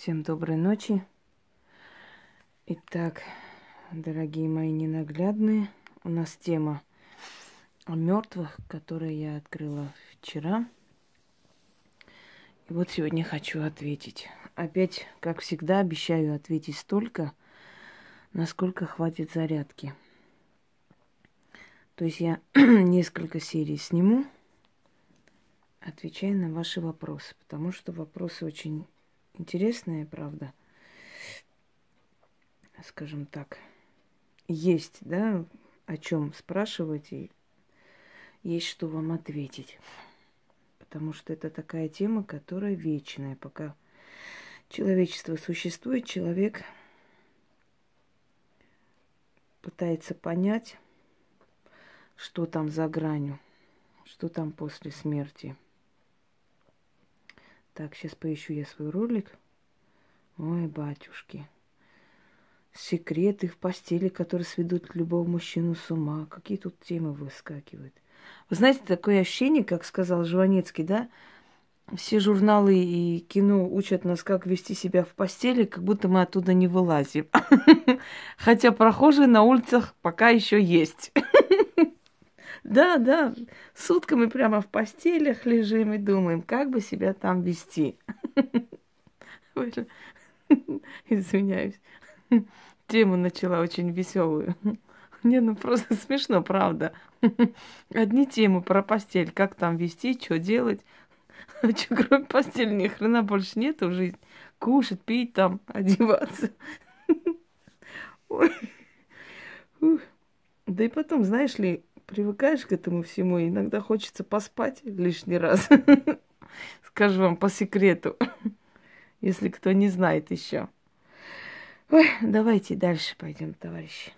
Всем доброй ночи. Итак, дорогие мои ненаглядные, у нас тема о мертвых, которую я открыла вчера. И вот сегодня хочу ответить. Опять, как всегда, обещаю ответить столько, насколько хватит зарядки. То есть я несколько серий сниму, отвечая на ваши вопросы, потому что вопросы очень интересные, правда, скажем так, есть, да, о чем спрашивать и есть что вам ответить. Потому что это такая тема, которая вечная. Пока человечество существует, человек пытается понять, что там за гранью, что там после смерти – так, сейчас поищу я свой ролик. Ой, батюшки. Секреты в постели, которые сведут любого мужчину с ума. Какие тут темы выскакивают. Вы знаете, такое ощущение, как сказал Жванецкий, да? Все журналы и кино учат нас, как вести себя в постели, как будто мы оттуда не вылазим. Хотя прохожие на улицах пока еще есть. Да, да, сутками прямо в постелях лежим и думаем, как бы себя там вести. Извиняюсь. Тему начала очень веселую. Не, ну просто смешно, правда. Одни темы про постель, как там вести, что делать. А что, кроме постели, ни хрена больше нет в жизни. Кушать, пить там, одеваться. Ой. Да и потом, знаешь ли, привыкаешь к этому всему, и иногда хочется поспать лишний раз. Скажу вам по секрету, если кто не знает еще. Ой, давайте дальше пойдем, товарищи.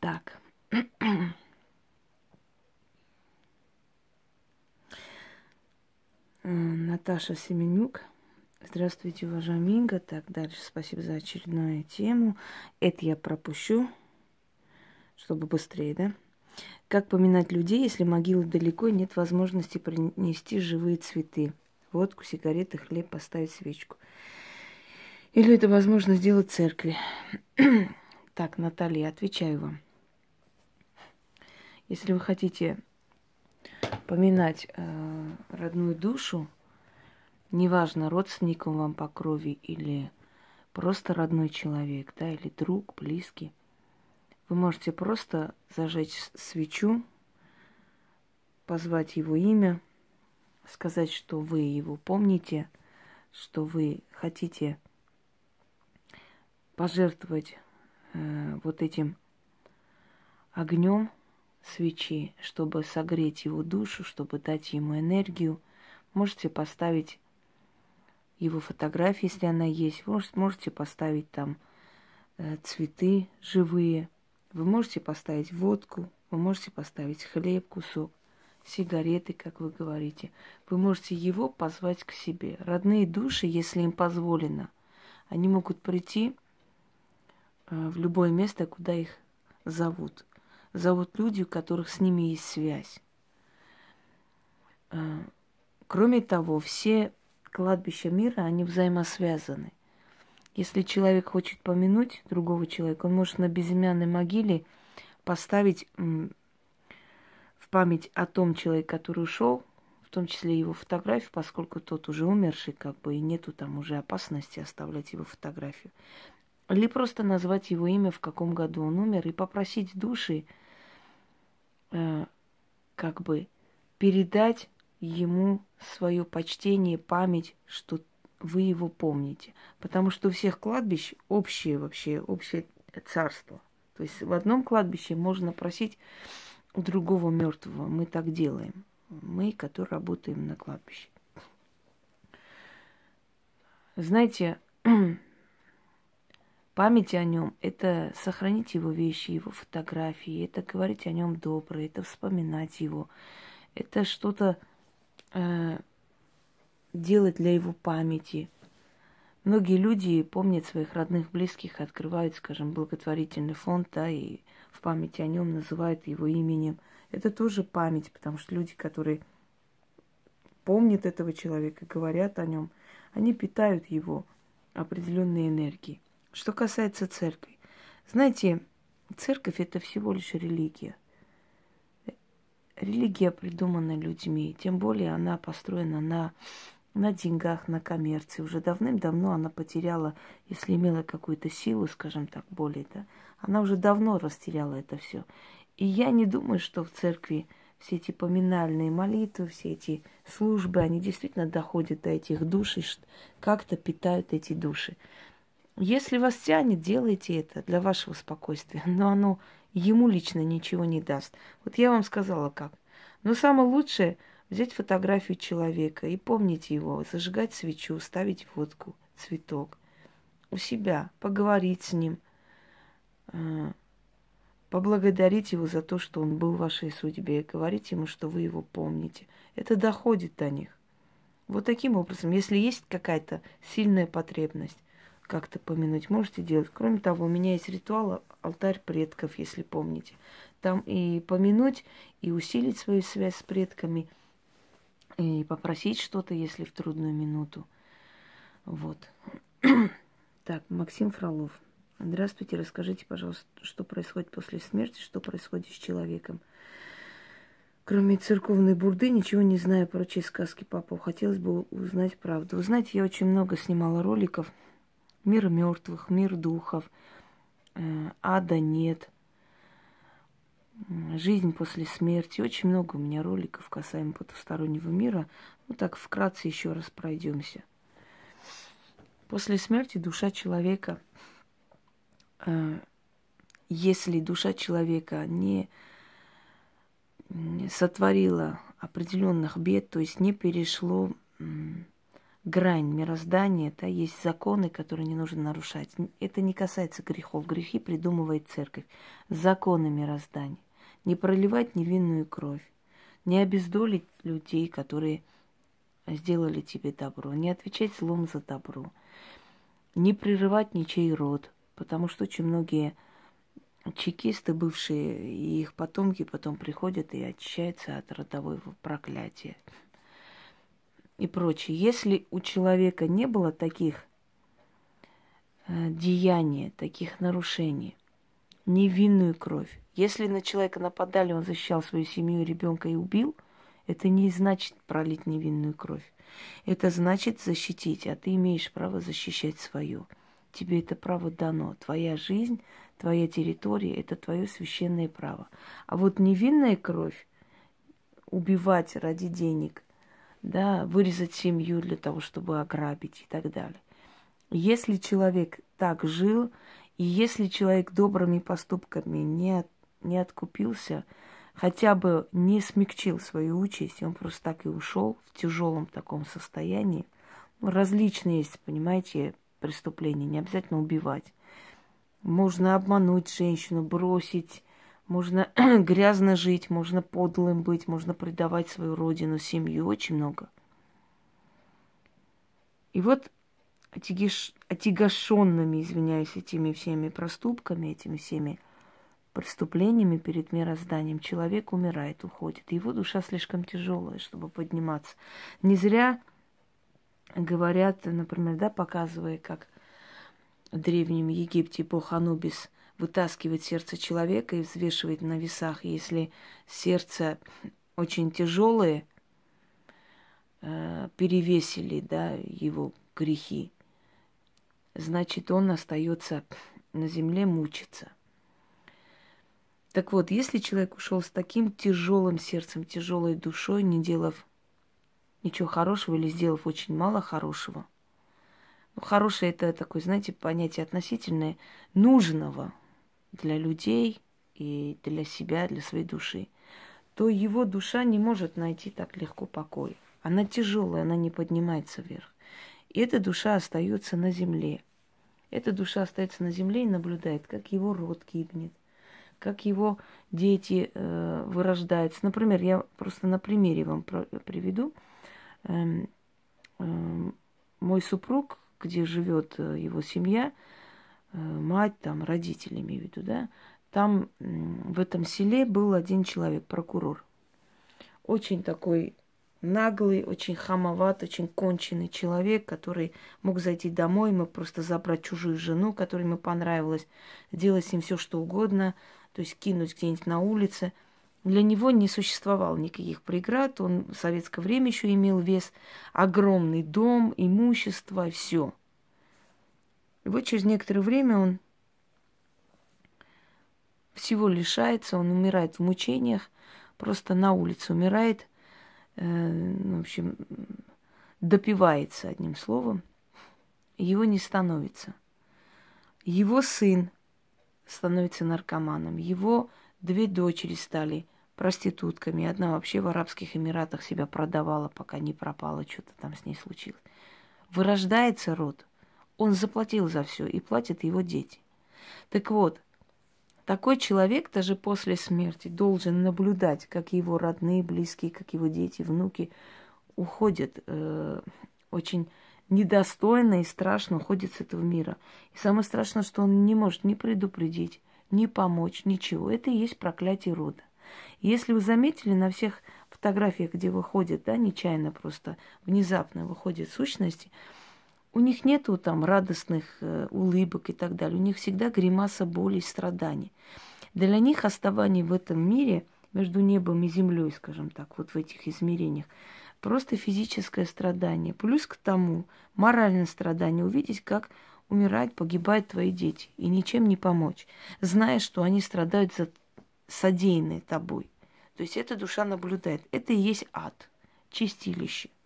Так. Наташа Семенюк. Здравствуйте, уважаемый Инга. Так, дальше спасибо за очередную тему. Это я пропущу, чтобы быстрее, да? Как поминать людей, если могила далеко и нет возможности принести живые цветы? Водку, сигареты, хлеб, поставить свечку. Или это возможно сделать в церкви? так, Наталья, отвечаю вам. Если вы хотите поминать э, родную душу, неважно, родственник он вам по крови или просто родной человек, да, или друг, близкий, вы можете просто зажечь свечу, позвать его имя, сказать, что вы его помните, что вы хотите пожертвовать э, вот этим огнем свечи, чтобы согреть его душу, чтобы дать ему энергию. Можете поставить его фотографии, если она есть. Вы можете поставить там э, цветы живые. Вы можете поставить водку, вы можете поставить хлеб, кусок, сигареты, как вы говорите. Вы можете его позвать к себе. Родные души, если им позволено, они могут прийти э, в любое место, куда их зовут. Зовут люди, у которых с ними есть связь. Э, кроме того, все кладбища мира, они взаимосвязаны. Если человек хочет помянуть другого человека, он может на безымянной могиле поставить в память о том человеке, который ушел, в том числе его фотографию, поскольку тот уже умерший, как бы, и нету там уже опасности оставлять его фотографию. Или просто назвать его имя, в каком году он умер, и попросить души, э, как бы, передать ему свое почтение, память, что вы его помните. Потому что у всех кладбищ общее вообще, общее царство. То есть в одном кладбище можно просить у другого мертвого. Мы так делаем. Мы, которые работаем на кладбище. Знаете, память о нем – это сохранить его вещи, его фотографии, это говорить о нем доброе, это вспоминать его, это что-то делать для его памяти. Многие люди помнят своих родных, близких, открывают, скажем, благотворительный фонд, да, и в памяти о нем называют его именем. Это тоже память, потому что люди, которые помнят этого человека, говорят о нем, они питают его определенной энергией. Что касается церкви, знаете, церковь это всего лишь религия. Религия придумана людьми, тем более она построена на, на деньгах, на коммерции. Уже давным-давно она потеряла, если имела какую-то силу, скажем так, более, да, она уже давно растеряла это все. И я не думаю, что в церкви все эти поминальные молитвы, все эти службы, они действительно доходят до этих душ и как-то питают эти души. Если вас тянет, делайте это для вашего спокойствия, но оно ему лично ничего не даст. Вот я вам сказала как. Но самое лучшее взять фотографию человека и помнить его, зажигать свечу, ставить водку, цветок у себя, поговорить с ним, э, поблагодарить его за то, что он был в вашей судьбе, говорить ему, что вы его помните. Это доходит до них. Вот таким образом, если есть какая-то сильная потребность, как-то помянуть, можете делать. Кроме того, у меня есть ритуал алтарь предков, если помните. Там и помянуть, и усилить свою связь с предками, и попросить что-то, если в трудную минуту. Вот. так, Максим Фролов. Здравствуйте, расскажите, пожалуйста, что происходит после смерти, что происходит с человеком. Кроме церковной бурды, ничего не знаю про чьи сказки папа. Хотелось бы узнать правду. Вы знаете, я очень много снимала роликов мир мертвых, мир духов, э, ада нет, жизнь после смерти. Очень много у меня роликов касаемо потустороннего мира. Ну так вкратце еще раз пройдемся. После смерти душа человека, э, если душа человека не сотворила определенных бед, то есть не перешло грань мироздания, да, есть законы, которые не нужно нарушать. Это не касается грехов. Грехи придумывает церковь. Законы мироздания. Не проливать невинную кровь. Не обездолить людей, которые сделали тебе добро. Не отвечать злом за добро. Не прерывать ничей род. Потому что очень многие чекисты бывшие и их потомки потом приходят и очищаются от родового проклятия и прочее. Если у человека не было таких э, деяний, таких нарушений, невинную кровь, если на человека нападали, он защищал свою семью, ребенка и убил, это не значит пролить невинную кровь. Это значит защитить, а ты имеешь право защищать свое. Тебе это право дано. Твоя жизнь, твоя территория – это твое священное право. А вот невинная кровь, убивать ради денег – да, вырезать семью для того, чтобы ограбить и так далее. Если человек так жил, и если человек добрыми поступками не, не откупился, хотя бы не смягчил свою участь, он просто так и ушел в тяжелом таком состоянии. Ну, различные есть, понимаете, преступления, не обязательно убивать. Можно обмануть женщину, бросить, можно грязно жить, можно подлым быть, можно предавать свою родину, семью, очень много. И вот отягиш... отягощенными, извиняюсь, этими всеми проступками, этими всеми преступлениями перед мирозданием человек умирает, уходит. Его душа слишком тяжелая, чтобы подниматься. Не зря говорят, например, да, показывая, как в Древнем Египте бог Анубис – вытаскивает сердце человека и взвешивает на весах. Если сердце очень тяжелое, э, перевесили да, его грехи, значит, он остается на земле мучиться. Так вот, если человек ушел с таким тяжелым сердцем, тяжелой душой, не делав ничего хорошего или сделав очень мало хорошего, ну, хорошее это такое, знаете, понятие относительное нужного, для людей и для себя, для своей души, то его душа не может найти так легко покой. Она тяжелая, она не поднимается вверх. И эта душа остается на земле. Эта душа остается на земле и наблюдает, как его род гибнет, как его дети э, вырождаются. Например, я просто на примере вам приведу. Эм, э, мой супруг, где живет э, его семья, мать, там, родители, имею в виду, да, там в этом селе был один человек, прокурор. Очень такой наглый, очень хамоват, очень конченый человек, который мог зайти домой, мы просто забрать чужую жену, которой ему понравилось, делать с ним все, что угодно, то есть кинуть где-нибудь на улице. Для него не существовало никаких преград, он в советское время еще имел вес, огромный дом, имущество, все. И вот через некоторое время он всего лишается, он умирает в мучениях, просто на улице умирает, э, в общем, допивается одним словом, его не становится. Его сын становится наркоманом, его две дочери стали проститутками, одна вообще в Арабских Эмиратах себя продавала, пока не пропала, что-то там с ней случилось. Вырождается род, он заплатил за все и платят его дети. Так вот, такой человек даже после смерти должен наблюдать, как его родные, близкие, как его дети, внуки уходят э, очень недостойно и страшно уходят с этого мира. И самое страшное, что он не может ни предупредить, ни помочь, ничего. Это и есть проклятие рода. если вы заметили на всех фотографиях, где выходят, да, нечаянно просто, внезапно выходят сущности, у них нету там радостных э, улыбок и так далее. У них всегда гримаса боли и страданий. Для них оставание в этом мире, между небом и землей, скажем так, вот в этих измерениях, просто физическое страдание. Плюс к тому моральное страдание. Увидеть, как умирают, погибают твои дети, и ничем не помочь, зная, что они страдают за содеянное тобой. То есть эта душа наблюдает. Это и есть ад, чистилище –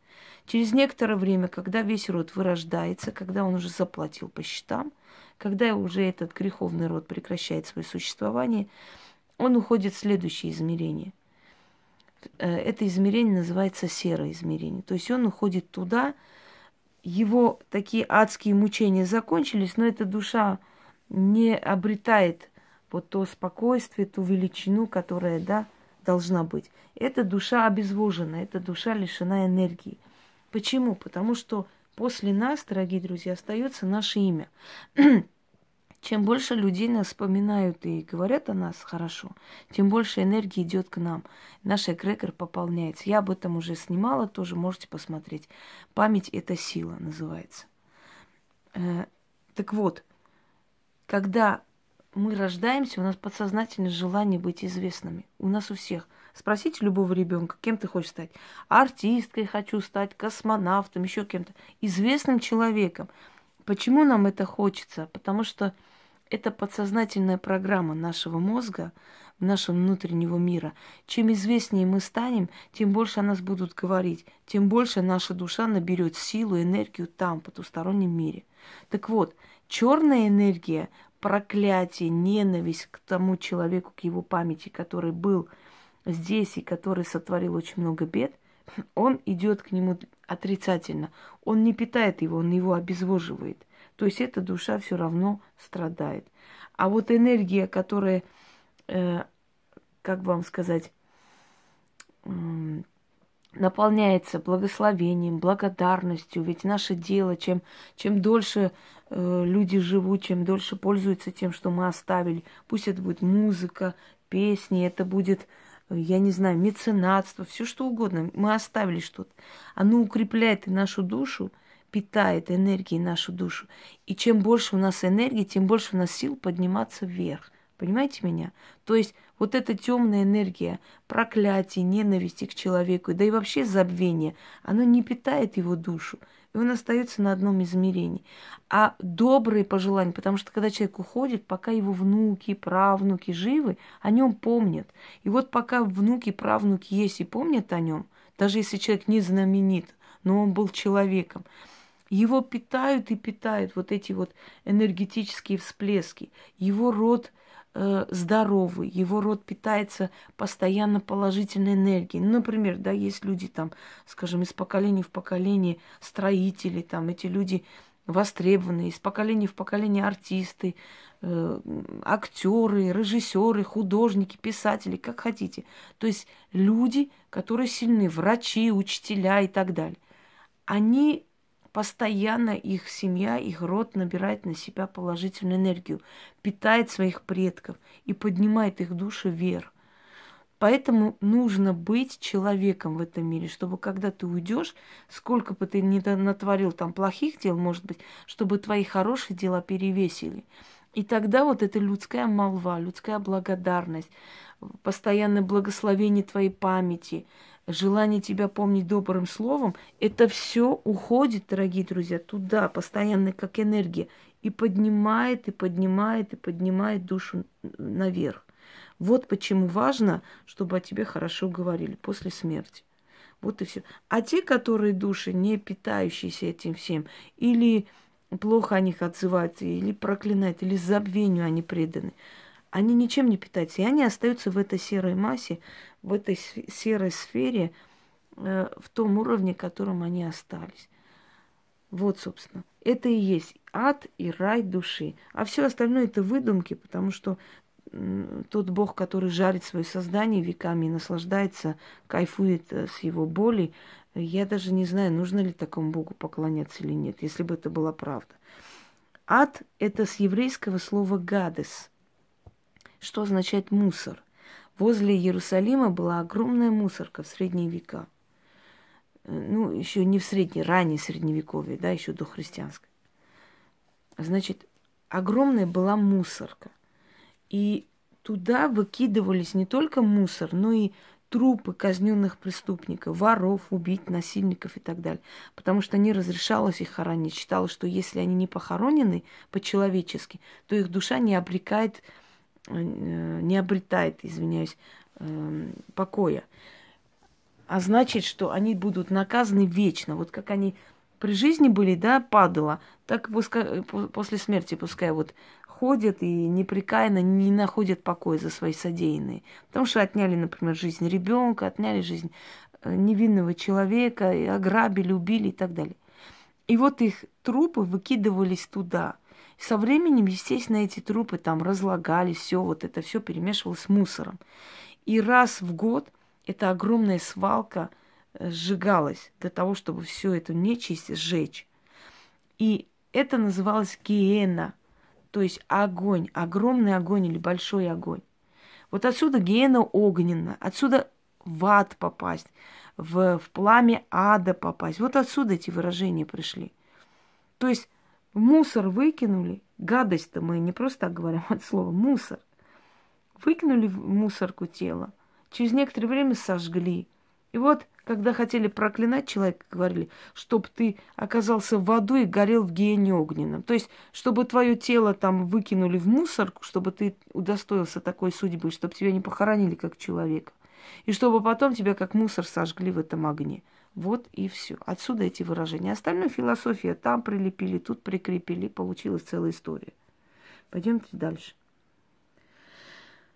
Через некоторое время, когда весь род вырождается, когда он уже заплатил по счетам, когда уже этот греховный род прекращает свое существование, он уходит в следующее измерение. Э, это измерение называется серое измерение. То есть он уходит туда, его такие адские мучения закончились, но эта душа не обретает вот то спокойствие, ту величину, которая, да, должна быть. Эта душа обезвожена, эта душа лишена энергии. Почему? Потому что после нас, дорогие друзья, остается наше имя. Чем больше людей нас вспоминают и говорят о нас хорошо, тем больше энергии идет к нам. Наш эгрегор пополняется. Я об этом уже снимала, тоже можете посмотреть. Память – это сила, называется. Э, так вот, когда мы рождаемся, у нас подсознательное желание быть известными. У нас у всех. Спросите любого ребенка, кем ты хочешь стать. Артисткой хочу стать, космонавтом, еще кем-то. Известным человеком. Почему нам это хочется? Потому что это подсознательная программа нашего мозга, нашего внутреннего мира. Чем известнее мы станем, тем больше о нас будут говорить, тем больше наша душа наберет силу, энергию там, в потустороннем мире. Так вот, черная энергия, проклятие, ненависть к тому человеку, к его памяти, который был здесь и который сотворил очень много бед, он идет к нему отрицательно. Он не питает его, он его обезвоживает. То есть эта душа все равно страдает. А вот энергия, которая, э, как вам сказать, э, наполняется благословением, благодарностью. Ведь наше дело, чем, чем дольше э, люди живут, чем дольше пользуются тем, что мы оставили, пусть это будет музыка, песни, это будет я не знаю, меценатство, все что угодно. Мы оставили что-то. Оно укрепляет и нашу душу, питает энергией нашу душу. И чем больше у нас энергии, тем больше у нас сил подниматься вверх. Понимаете меня? То есть вот эта темная энергия, проклятие, ненависти к человеку, да и вообще забвение, оно не питает его душу и он остается на одном измерении. А добрые пожелания, потому что когда человек уходит, пока его внуки, правнуки живы, о нем помнят. И вот пока внуки, правнуки есть и помнят о нем, даже если человек не знаменит, но он был человеком, его питают и питают вот эти вот энергетические всплески. Его род – э, здоровый, его род питается постоянно положительной энергией. Ну, например, да, есть люди там, скажем, из поколения в поколение строители, там эти люди востребованные, из поколения в поколение артисты, э, актеры, режиссеры, художники, писатели, как хотите. То есть люди, которые сильны, врачи, учителя и так далее. Они Постоянно их семья, их род набирает на себя положительную энергию, питает своих предков и поднимает их души вверх. Поэтому нужно быть человеком в этом мире, чтобы когда ты уйдешь, сколько бы ты ни натворил там плохих дел, может быть, чтобы твои хорошие дела перевесили. И тогда вот эта людская молва, людская благодарность, постоянное благословение твоей памяти, желание тебя помнить добрым словом, это все уходит, дорогие друзья, туда, постоянно как энергия, и поднимает, и поднимает, и поднимает душу наверх. Вот почему важно, чтобы о тебе хорошо говорили после смерти. Вот и все. А те, которые души, не питающиеся этим всем, или плохо о них отзываются, или проклинают, или забвению они преданы, они ничем не питаются, и они остаются в этой серой массе, в этой серой сфере, э, в том уровне, в котором они остались. Вот, собственно. Это и есть ад и рай души. А все остальное это выдумки, потому что тот Бог, который жарит свое создание веками и наслаждается, кайфует э, с его боли, я даже не знаю, нужно ли такому Богу поклоняться или нет, если бы это была правда. Ад – это с еврейского слова «гадес», что означает «мусор». Возле Иерусалима была огромная мусорка в средние века. Э, ну, еще не в средние, раннее средневековье, да, еще до христианской. Значит, огромная была мусорка. И туда выкидывались не только мусор, но и трупы казненных преступников, воров, убийц, насильников и так далее. Потому что не разрешалось их хоронить. Считалось, что если они не похоронены по-человечески, то их душа не обрекает, не обретает, извиняюсь, эм, покоя. А значит, что они будут наказаны вечно. Вот как они при жизни были, да, падала, так пускай, после смерти пускай вот ходят и непрекаянно не находят покоя за свои содеянные. Потому что отняли, например, жизнь ребенка, отняли жизнь э, невинного человека, ограбили, убили и так далее. И вот их трупы выкидывались туда. Со временем, естественно, эти трупы там разлагались, все вот это все перемешивалось с мусором. И раз в год эта огромная свалка э, сжигалась для того, чтобы всю эту нечисть сжечь. И это называлось гиена – то есть огонь, огромный огонь или большой огонь. Вот отсюда гиена огненная, отсюда в ад попасть, в, в пламя ада попасть. Вот отсюда эти выражения пришли. То есть мусор выкинули, гадость-то мы не просто так говорим от слова мусор. Выкинули в мусорку тело, через некоторое время сожгли. И вот когда хотели проклинать человека, говорили, чтобы ты оказался в аду и горел в гиене огненном. То есть, чтобы твое тело там выкинули в мусорку, чтобы ты удостоился такой судьбы, чтобы тебя не похоронили как человека. И чтобы потом тебя как мусор сожгли в этом огне. Вот и все. Отсюда эти выражения. Остальная философия там прилепили, тут прикрепили, получилась целая история. Пойдемте дальше.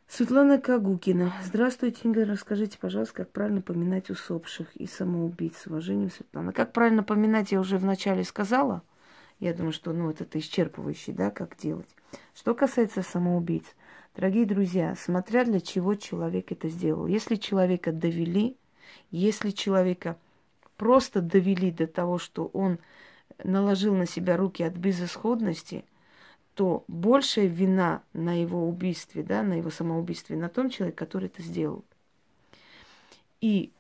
Светлана Кагукина. Здравствуйте, Инга. Расскажите, пожалуйста, как правильно поминать усопших и самоубийц. С уважением, Светлана. Как правильно поминать, я уже вначале сказала. Я думаю, что ну, это исчерпывающий, да, как делать. Что касается самоубийц, дорогие друзья, смотря для чего человек это сделал. Если человека довели, если человека просто довели до того, что он наложил на себя руки от безысходности – то большая вина на его убийстве, да, на его самоубийстве, на том человеке, который это сделал. И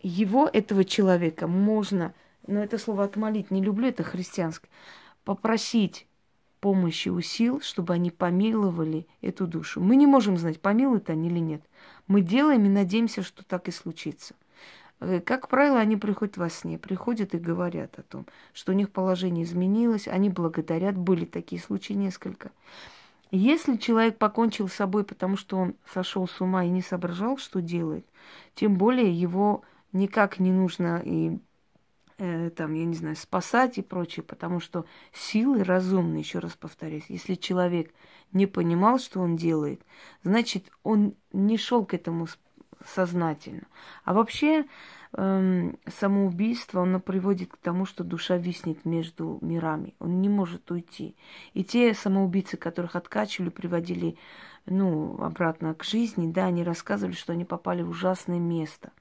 его, этого человека, можно, но это слово отмолить не люблю, это христианское, попросить помощи у сил, чтобы они помиловали эту душу. Мы не можем знать, помилуют они или нет. Мы делаем и надеемся, что так и случится. Э, как правило, они приходят во сне, приходят и говорят о том, что у них положение изменилось, они благодарят, были такие случаи несколько. Если человек покончил с собой, потому что он сошел с ума и не соображал, что делает, тем более его никак не нужно и э, там, я не знаю, спасать и прочее, потому что силы разумные, еще раз повторюсь, если человек не понимал, что он делает, значит, он не шел к этому сознательно. А вообще эм, самоубийство, оно приводит к тому, что душа виснет между мирами. Он не может уйти. И те самоубийцы, которых откачивали, приводили ну, обратно к жизни, да, они рассказывали, что они попали в ужасное место,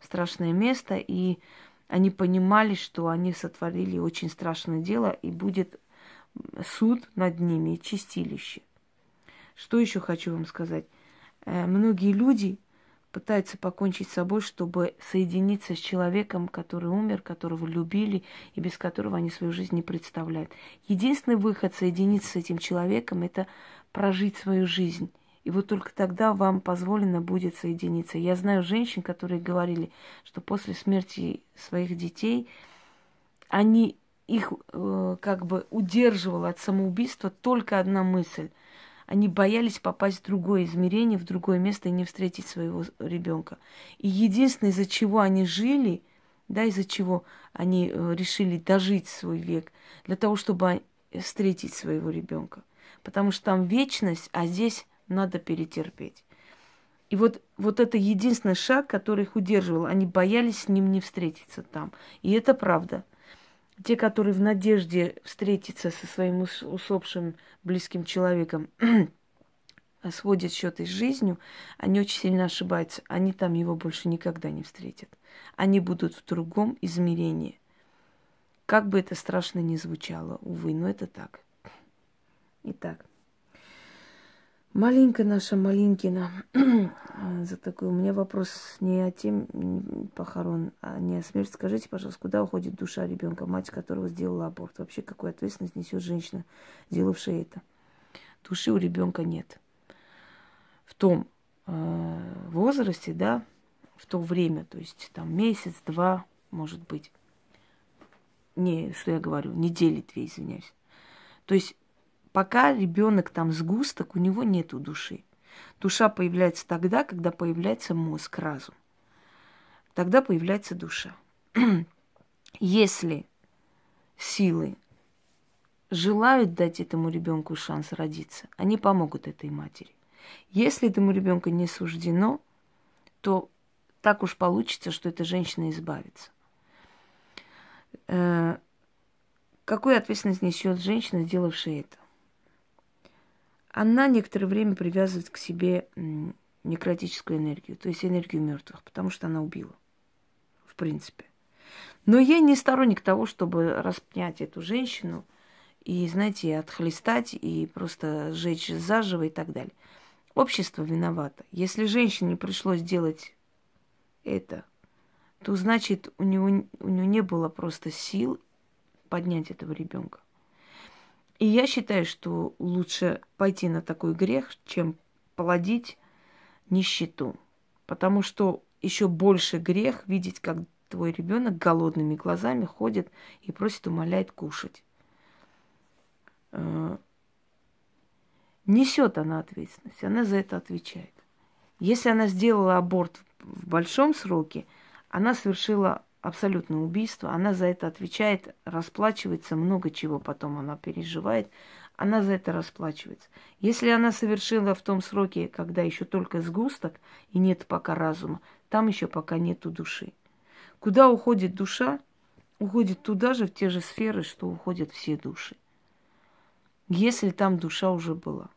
страшное место, и они понимали, что они сотворили очень страшное дело, и будет суд над ними чистилище. Что еще хочу вам сказать? Э, многие люди пытаются покончить с собой, чтобы соединиться с человеком, который умер, которого любили и без которого они свою жизнь не представляют. Единственный выход соединиться с этим человеком – это прожить свою жизнь. И вот только тогда вам позволено будет соединиться. Я знаю женщин, которые говорили, что после смерти своих детей они их э, как бы удерживала от самоубийства только одна мысль – они боялись попасть в другое измерение, в другое место и не встретить своего ребенка. И единственное, из-за чего они жили, да, из-за чего они э, решили дожить свой век, для того, чтобы встретить своего ребенка. Потому что там вечность, а здесь надо перетерпеть. И вот, вот это единственный шаг, который их удерживал. Они боялись с ним не встретиться там. И это правда те, которые в надежде встретиться со своим усопшим близким человеком, сводят счеты с жизнью, они очень сильно ошибаются. Они там его больше никогда не встретят. Они будут в другом измерении. Как бы это страшно ни звучало, увы, но это так. Итак. Маленькая наша Малинкина. За такой. У меня вопрос не о тем похорон, а не о смерти. Скажите, пожалуйста, куда уходит душа ребенка, мать которого сделала аборт? Вообще, какую ответственность несет женщина, сделавшая это? Души у ребенка нет. В том э, возрасте, да, в то время, то есть там месяц, два, может быть. Не, что я говорю, недели две, извиняюсь. То есть Пока ребенок там сгусток, у него нету души. Душа появляется тогда, когда появляется мозг, разум. Тогда появляется душа. Если силы желают дать этому ребенку шанс родиться, они помогут этой матери. Если этому ребенку не суждено, то так уж получится, что эта женщина избавится. Э, какую ответственность несет женщина, сделавшая это? Она некоторое время привязывает к себе некротическую энергию, то есть энергию мертвых, потому что она убила, в принципе. Но я не сторонник того, чтобы распнять эту женщину и, знаете, отхлестать и просто сжечь заживо и так далее. Общество виновато. Если женщине пришлось делать это, то значит у него, у него не было просто сил поднять этого ребенка. И я считаю, что лучше пойти на такой грех, чем плодить нищету. Потому что еще больше грех видеть, как твой ребенок голодными глазами ходит и просит, умоляет кушать. Э, несет она ответственность, она за это отвечает. Если она сделала аборт в большом сроке, она совершила абсолютное убийство, она за это отвечает, расплачивается, много чего потом она переживает, она за это расплачивается. Если она совершила в том сроке, когда еще только сгусток и нет пока разума, там еще пока нету души. Куда уходит душа? Уходит туда же, в те же сферы, что уходят все души. Если там душа уже была.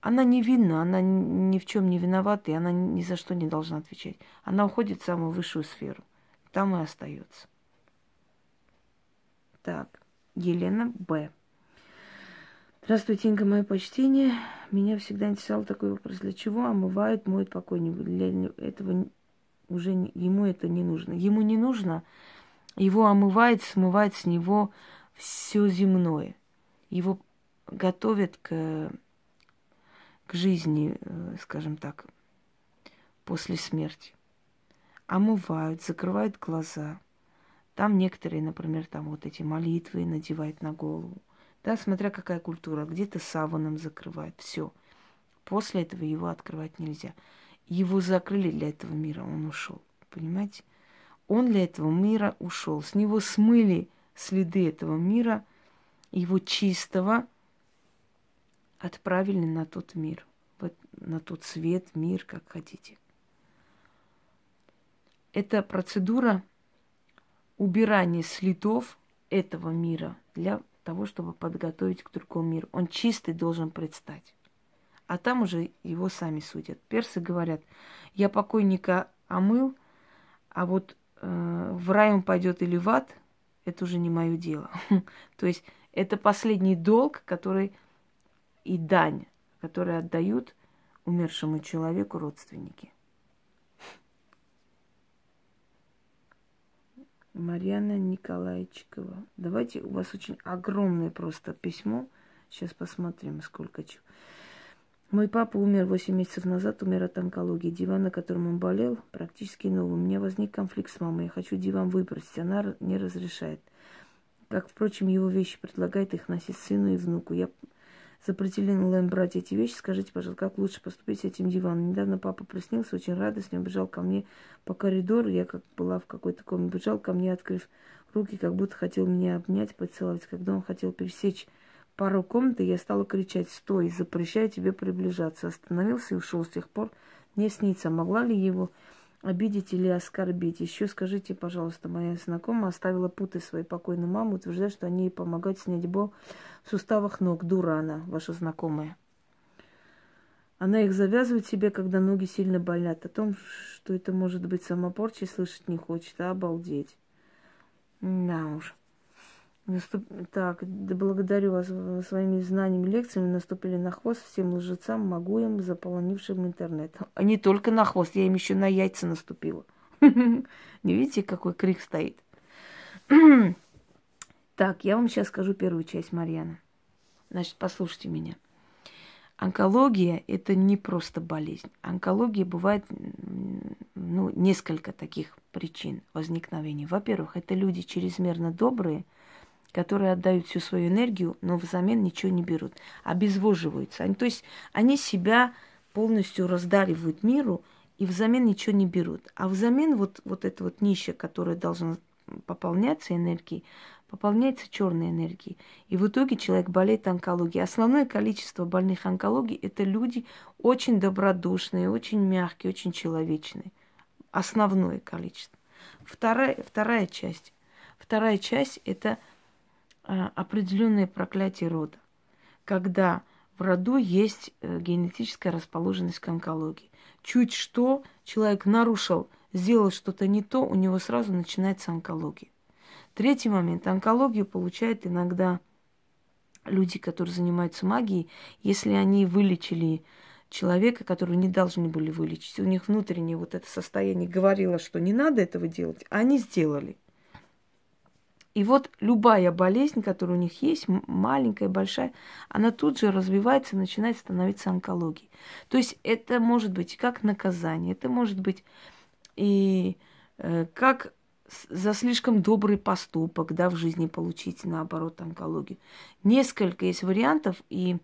Она невинна, она ни в чем не виновата, и она ни за что не должна отвечать. Она уходит в самую высшую сферу там и остается. Так, Елена Б. Здравствуйте, Инга, мое почтение. Меня всегда интересовал такой вопрос. Для чего омывают, моют покойника? Для этого уже ему это не нужно. Ему не нужно, его омывает, смывает с него все земное. Его готовят к, к жизни, э, скажем так, после смерти омывают, закрывают глаза. Там некоторые, например, там вот эти молитвы надевают на голову. Да, смотря какая культура. Где-то саваном закрывают. Все. После этого его открывать нельзя. Его закрыли для этого мира, он ушел. Понимаете? Он для этого мира ушел. С него смыли следы этого мира, его чистого, отправили на тот мир, на тот свет, мир, как хотите это процедура убирания следов этого мира для того, чтобы подготовить к другому миру. Он чистый должен предстать. А там уже его сами судят. Персы говорят, я покойника омыл, а вот э, в рай он пойдет или в ад, это уже не мое дело. То есть это последний долг, который и дань, который отдают умершему человеку родственники. Марьяна Николайчикова. Давайте, у вас очень огромное просто письмо. Сейчас посмотрим, сколько чего. Мой папа умер 8 месяцев назад, умер от онкологии. Диван, на котором он болел, практически новый. У меня возник конфликт с мамой. Я хочу диван выбросить. Она не разрешает. Как, впрочем, его вещи предлагает их носить сыну и внуку. Я запретила им брать эти вещи. Скажите, пожалуйста, как лучше поступить с этим диваном? Недавно папа приснился, очень радостно, бежал ко мне по коридору. Я как была в какой-то комнате, бежал ко мне, открыв руки, как будто хотел меня обнять, поцеловать. Когда он хотел пересечь пару комнат, я стала кричать, стой, запрещаю тебе приближаться. Остановился и ушел с тех пор. Не снится, могла ли его обидеть или оскорбить. Еще скажите, пожалуйста, моя знакомая оставила путы своей покойной мамы, утверждает, что они ей помогают снять боль в суставах ног. Дура она, ваша знакомая. Она их завязывает себе, когда ноги сильно болят. О том, что это может быть самопорчей, слышать не хочет. А обалдеть. Да уж. Наступ... Так, да благодарю вас своими знаниями, лекциями. Наступили на хвост всем лжецам, могуем, заполонившим интернет. А не только на хвост, я им еще на яйца наступила. Не видите, какой крик стоит? Так, я вам сейчас скажу первую часть, Марьяна. Значит, послушайте меня. Онкология – это не просто болезнь. Онкология бывает ну, несколько таких причин возникновения. Во-первых, это люди чрезмерно добрые – которые отдают всю свою энергию, но взамен ничего не берут, обезвоживаются. Они, то есть они себя полностью раздаривают миру и взамен ничего не берут. А взамен вот, вот это вот ниша, которая должна пополняться энергией, пополняется черной энергией. И в итоге человек болеет онкологией. Основное количество больных онкологией – это люди очень добродушные, очень мягкие, очень человечные. Основное количество. Вторая, вторая часть. Вторая часть – это определенное проклятие рода, когда в роду есть э, генетическая расположенность к онкологии. Чуть что человек нарушил, сделал что-то не то, у него сразу начинается онкология. Третий момент. Онкологию получают иногда люди, которые занимаются магией, если они вылечили человека, которого не должны были вылечить. У них внутреннее вот это состояние говорило, что не надо этого делать, а они сделали – и вот любая болезнь, которая у них есть, маленькая, большая, она тут же развивается и начинает становиться онкологией. То есть это может быть как наказание, это может быть и э, как за слишком добрый поступок, да, в жизни получить, наоборот, онкологию. Несколько есть вариантов, и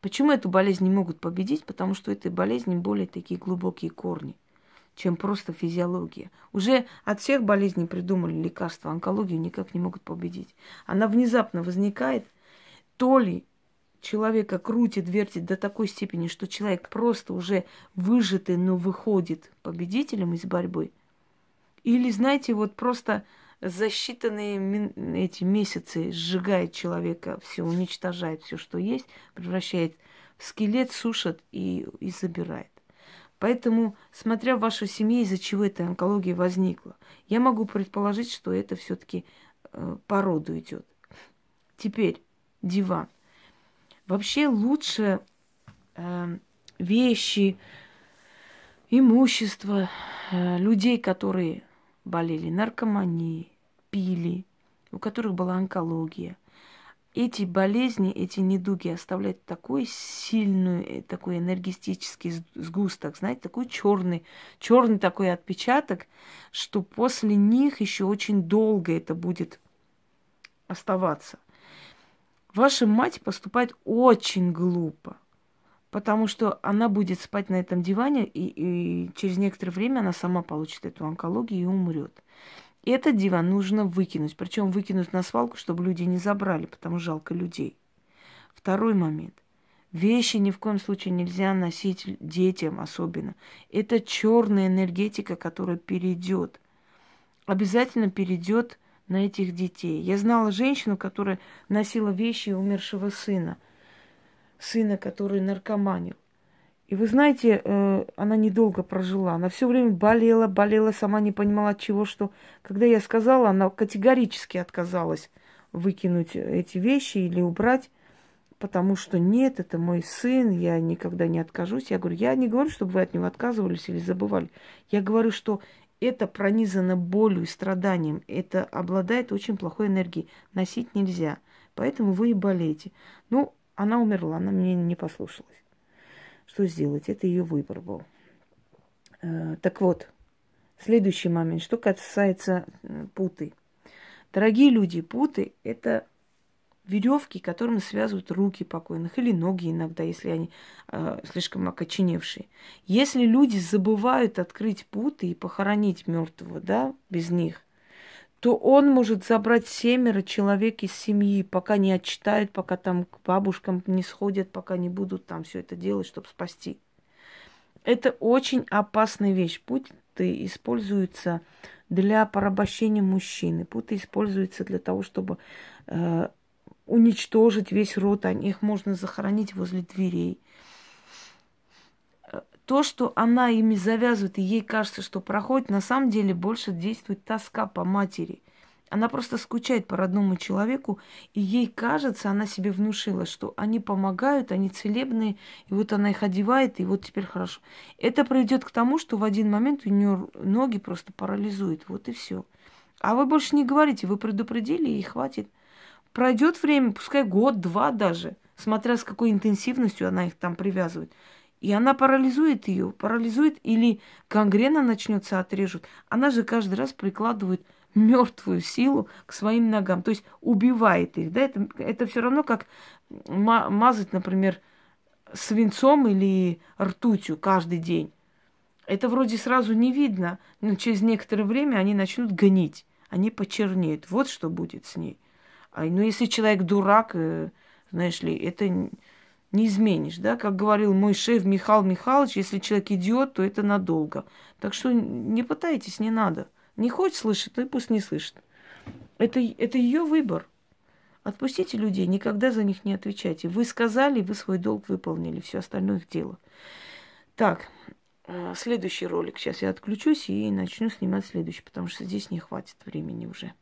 почему эту болезнь не могут победить? Потому что у этой болезни более такие глубокие корни чем просто физиология. Уже от всех болезней придумали лекарства, онкологию никак не могут победить. Она внезапно возникает, то ли человека крутит, вертит до такой степени, что человек просто уже выжатый, но выходит победителем из борьбы. Или, знаете, вот просто за считанные эти месяцы сжигает человека, все уничтожает, все, что есть, превращает в скелет, сушит и, и забирает. Поэтому, смотря в вашей семье, из-за чего эта онкология возникла, я могу предположить, что это все-таки э, по идет. Теперь диван. Вообще лучше э, вещи, имущество э, людей, которые болели наркоманией, пили, у которых была онкология – эти болезни, эти недуги оставляют такой сильный, э, такой энергетический сгусток, знаете, такой черный, черный такой отпечаток, что после них еще очень долго это будет оставаться. Ваша мать поступает очень глупо, потому что она будет спать на этом диване, и, и через некоторое время она сама получит эту онкологию и умрет. И этот диван нужно выкинуть, причем выкинуть на свалку, чтобы люди не забрали, потому что жалко людей. Второй момент. Вещи ни в коем случае нельзя носить детям особенно. Это черная энергетика, которая перейдет. Обязательно перейдет на этих детей. Я знала женщину, которая носила вещи умершего сына. Сына, который наркоманил. И вы знаете, э, она недолго прожила. Она все время болела, болела, сама не понимала от чего, что. Когда я сказала, она категорически отказалась выкинуть эти вещи или убрать, потому что нет, это мой сын, я никогда не откажусь. Я говорю, я не говорю, чтобы вы от него отказывались или забывали. Я говорю, что это пронизано болью и страданием, это обладает очень плохой энергией. Носить нельзя. Поэтому вы и болеете. Ну, она умерла, она мне не послушалась. Что сделать? Это ее выбор был. Э, так вот, следующий момент. Что касается э, путы. Дорогие люди, путы – это веревки, которыми связывают руки покойных или ноги иногда, если они э, слишком окоченевшие. Если люди забывают открыть путы и похоронить мертвого, да, без них, то он может забрать семеро человек из семьи, пока не отчитают, пока там к бабушкам не сходят, пока не будут там все это делать, чтобы спасти. Это очень опасная вещь. Путы используются для порабощения мужчины. Путы используются для того, чтобы э, уничтожить весь род, их можно захоронить возле дверей. То, что она ими завязывает, и ей кажется, что проходит, на самом деле больше действует тоска по матери. Она просто скучает по родному человеку, и ей кажется, она себе внушила, что они помогают, они целебные, и вот она их одевает, и вот теперь хорошо. Это приведет к тому, что в один момент у нее ноги просто парализуют, вот и все. А вы больше не говорите, вы предупредили, и хватит. Пройдет время, пускай год, два даже, смотря с какой интенсивностью она их там привязывает. И она парализует ее, парализует или гангрена начнется, отрежут. Она же каждый раз прикладывает мертвую силу к своим ногам, то есть убивает их. Да? Это, это все равно как мазать, например, свинцом или ртутью каждый день. Это вроде сразу не видно, но через некоторое время они начнут гнить, они почернеют. Вот что будет с ней. А, ну, если человек дурак, э, знаешь ли, это не изменишь, да? Как говорил мой шеф Михаил Михайлович, если человек идиот, то это надолго. Так что не пытайтесь, не надо. Не хочет слышать, ну и пусть не слышит. Это, это ее выбор. Отпустите людей, никогда за них не отвечайте. Вы сказали, вы свой долг выполнили, все остальное их дело. Так, э, следующий ролик. Сейчас я отключусь и начну снимать следующий, потому что здесь не хватит времени уже.